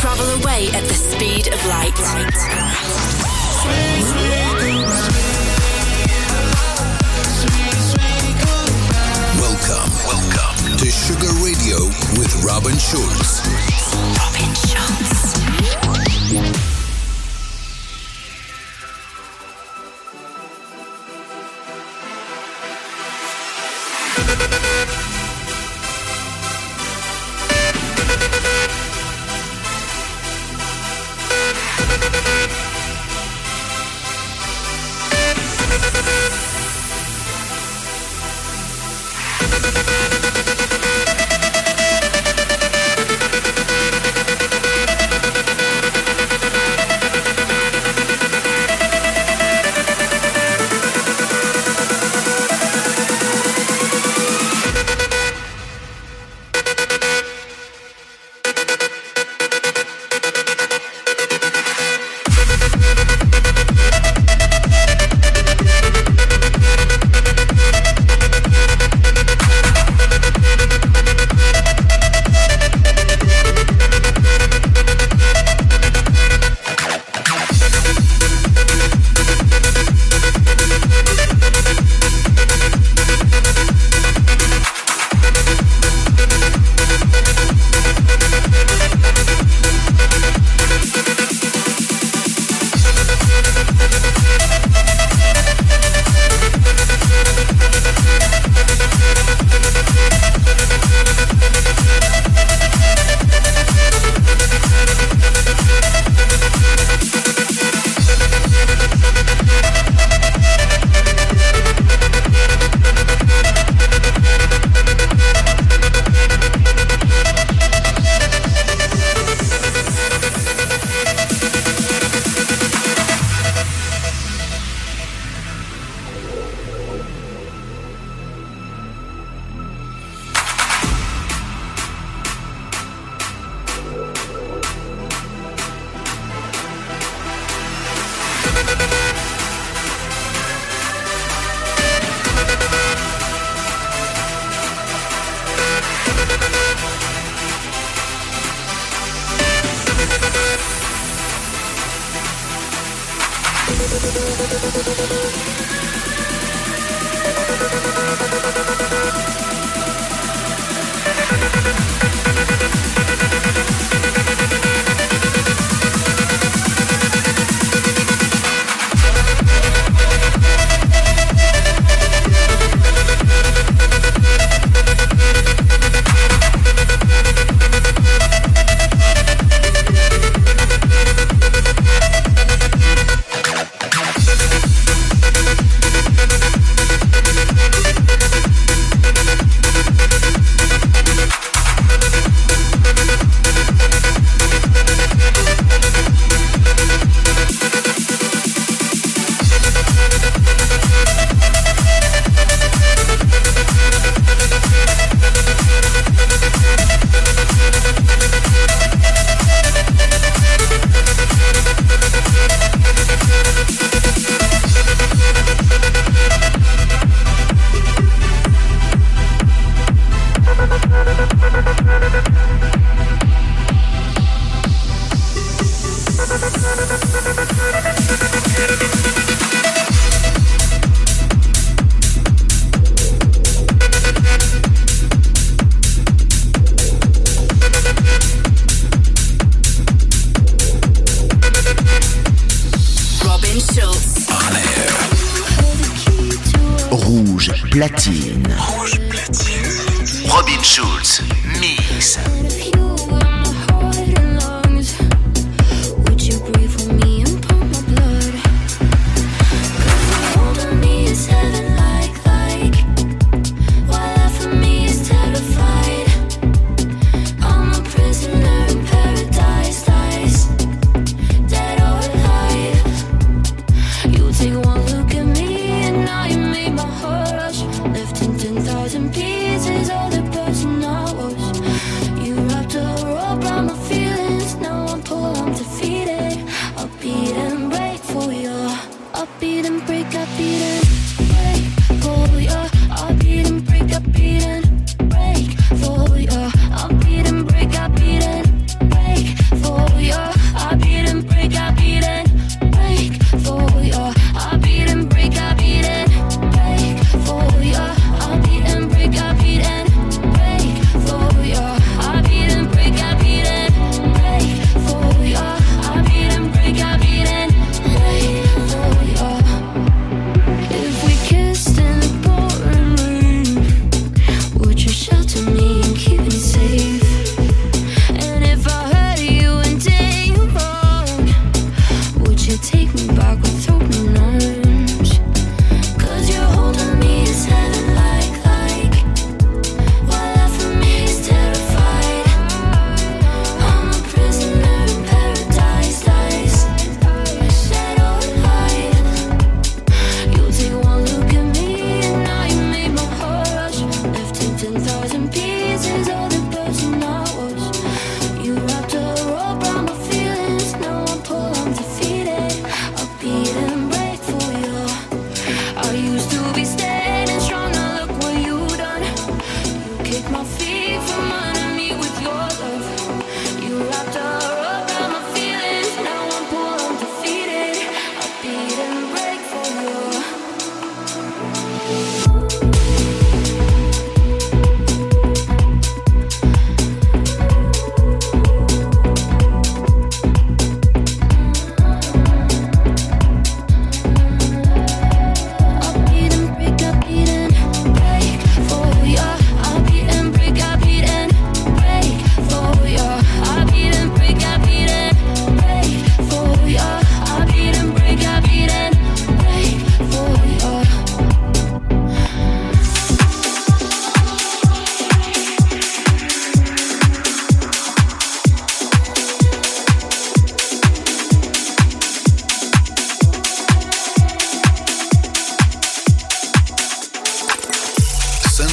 Travel away at the speed of light. Welcome, welcome to Sugar Radio with Robin Schulz. Robin Schulz. Robin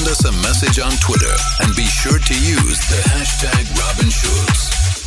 a message on Twitter and be sure to use the hashtag Robin Schulz.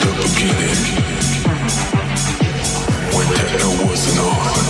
the beginning, when techno wasn't on.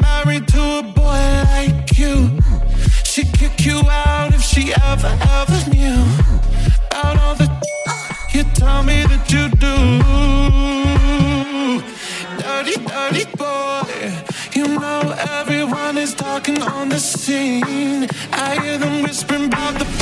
married to a boy like you. She'd kick you out if she ever, ever knew Out all the you tell me that you do. Dirty, dirty boy. You know everyone is talking on the scene. I hear them whispering about the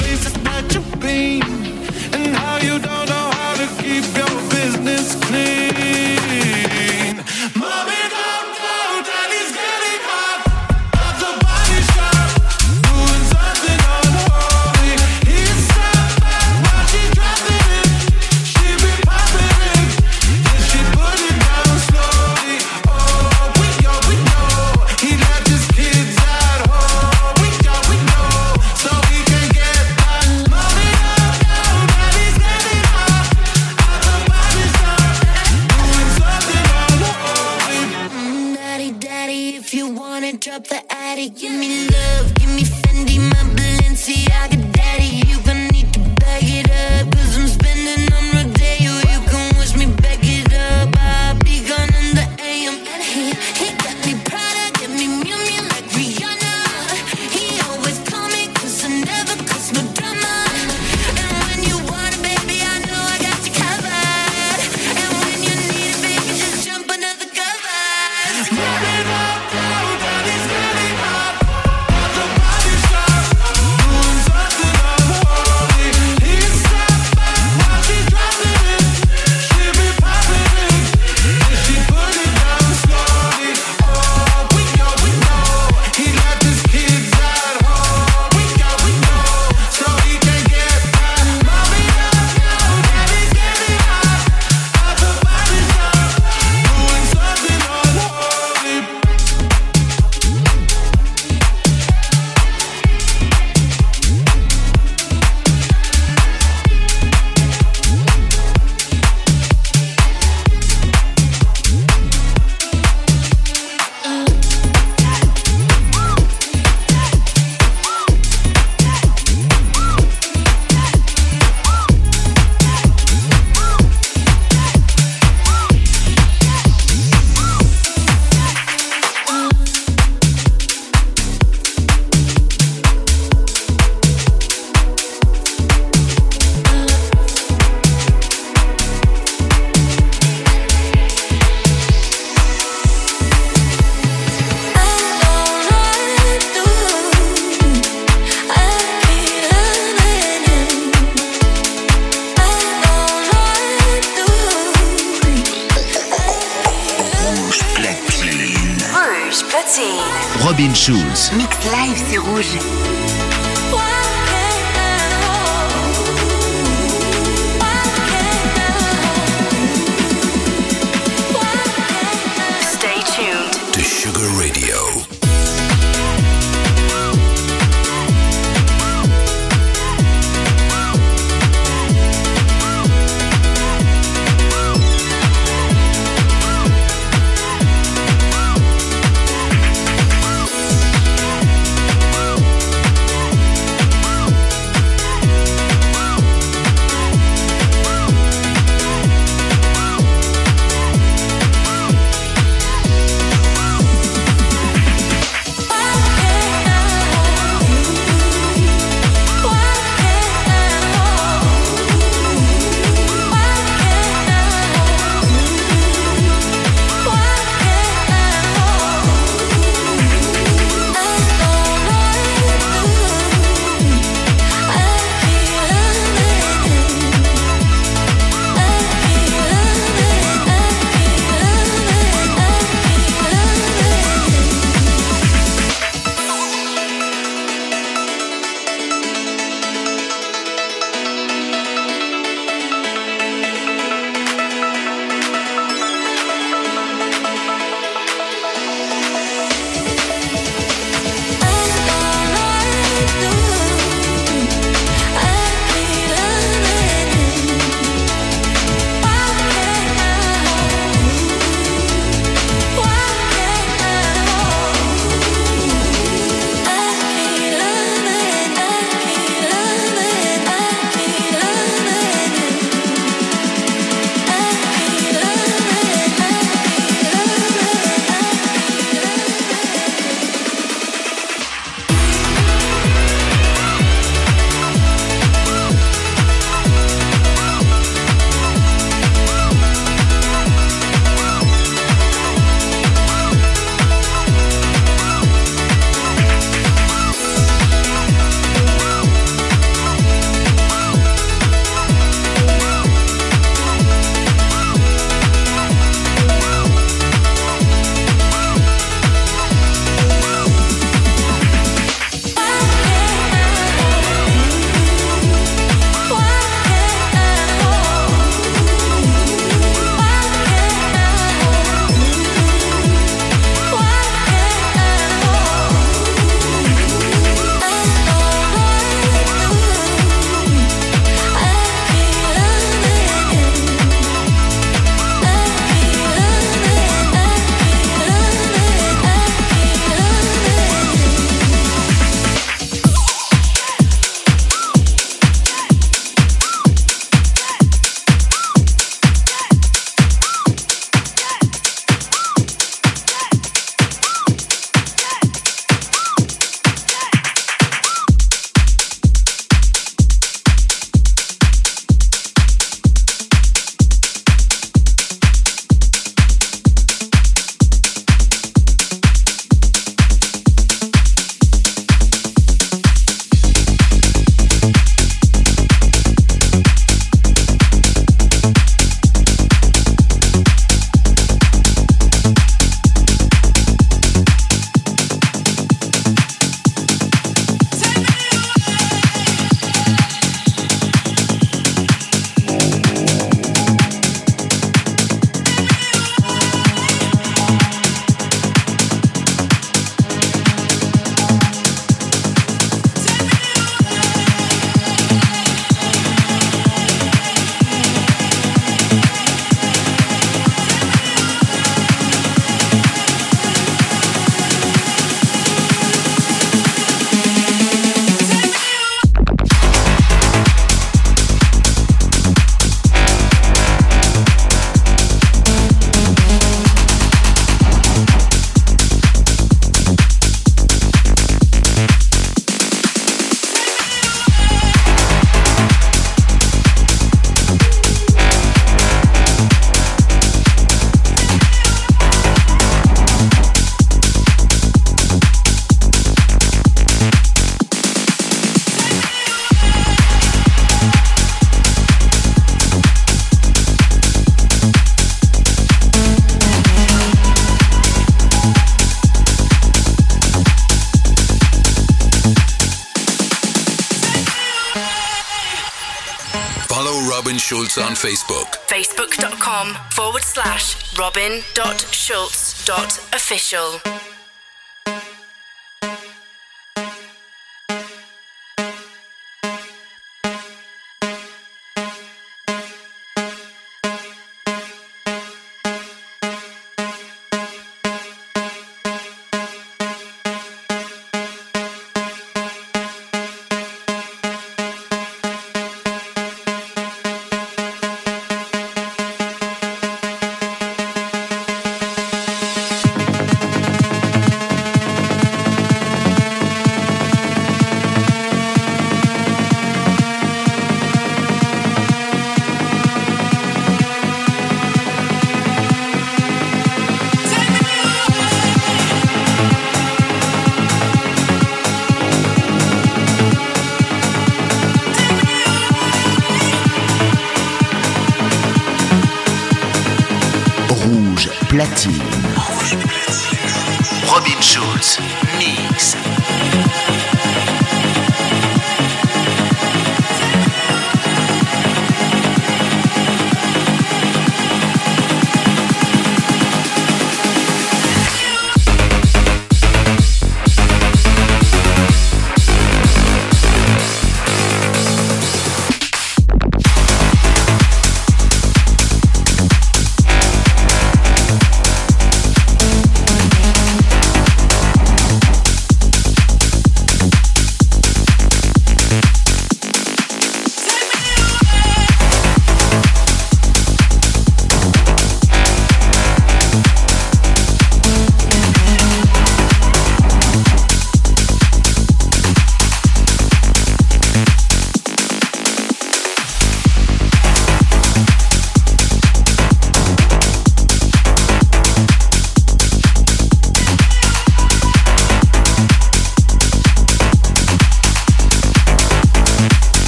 Facebook.com forward slash robin.schulz.official.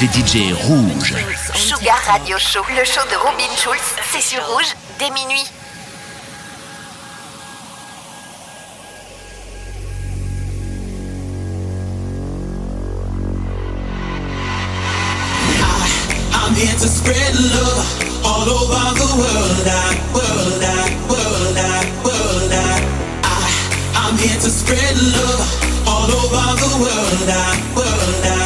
les DJ rouges. Sugar Radio Show, le show de Robin Schulz, c'est sur rouge dès minuit. All over the world. World, world, world, I'm here to love all over the world. World,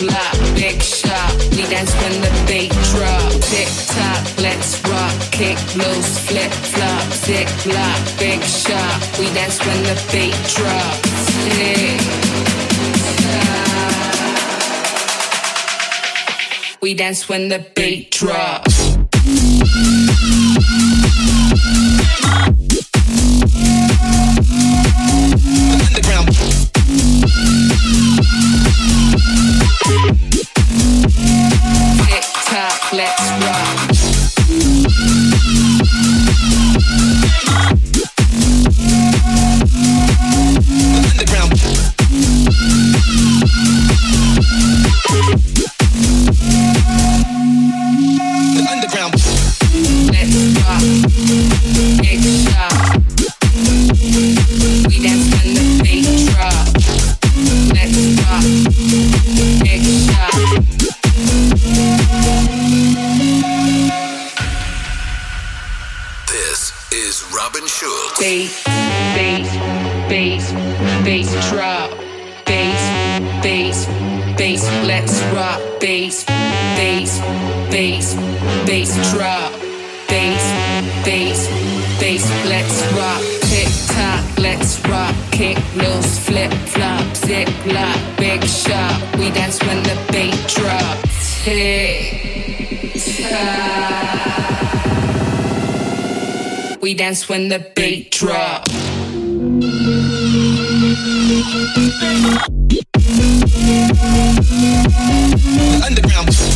block, big shot. We dance when the beat drop. Tick tock, let's rock. Kick loose, flip flop. Tick block, big shot. We dance when the beat drop. Tick tock. We dance when the beat drops. We dance when the beat drop. Underground.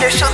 There's. shoulder.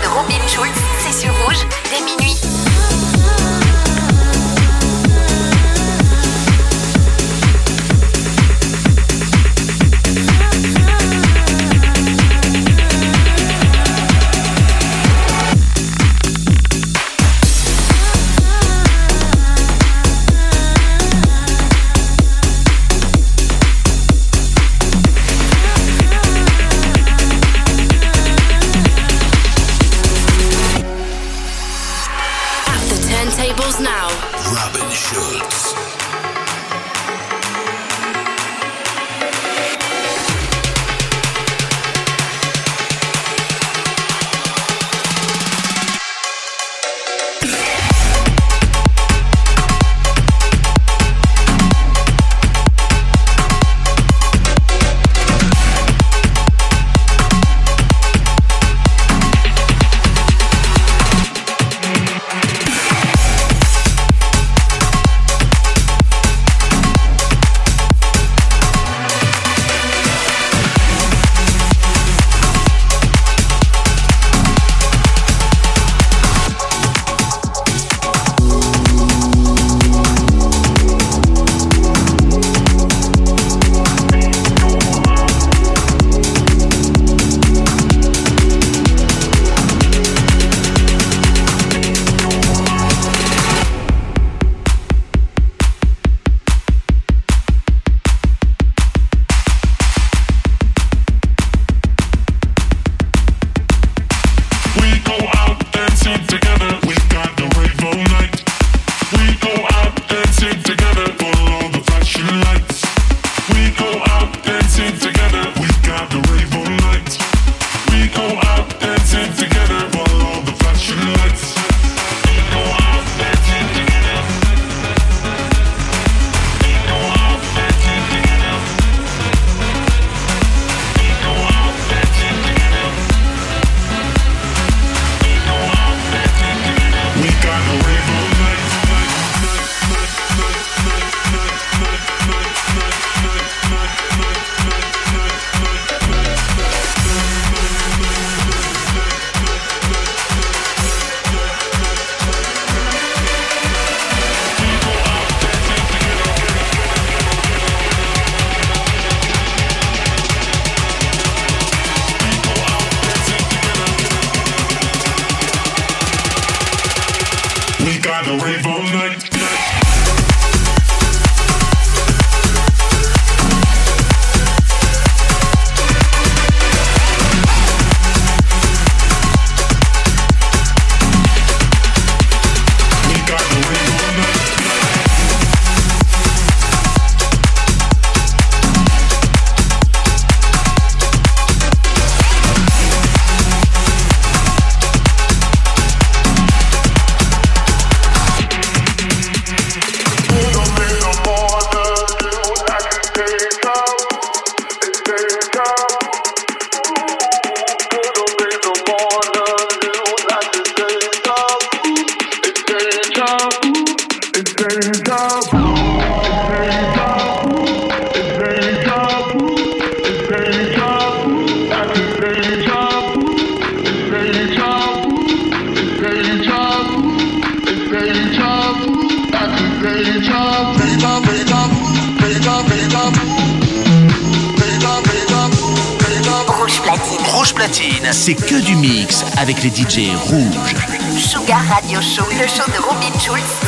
DJ rouge. Sugar Radio Show, le show de Robin Schulz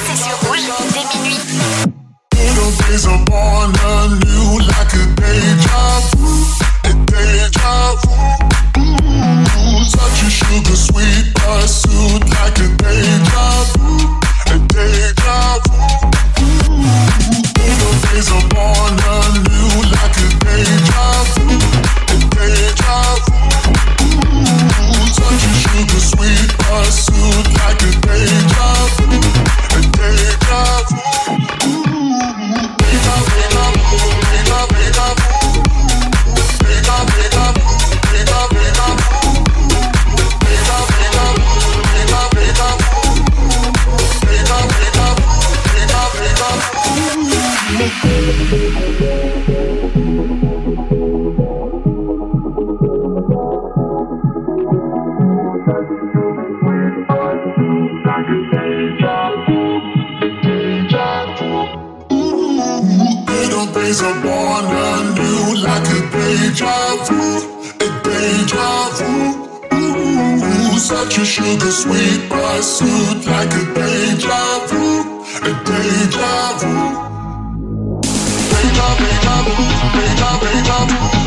born anew like a deja vu, a deja vu. Ooh, such a sugar sweet pursuit like a deja vu, a deja vu. Deja, vu, deja vu.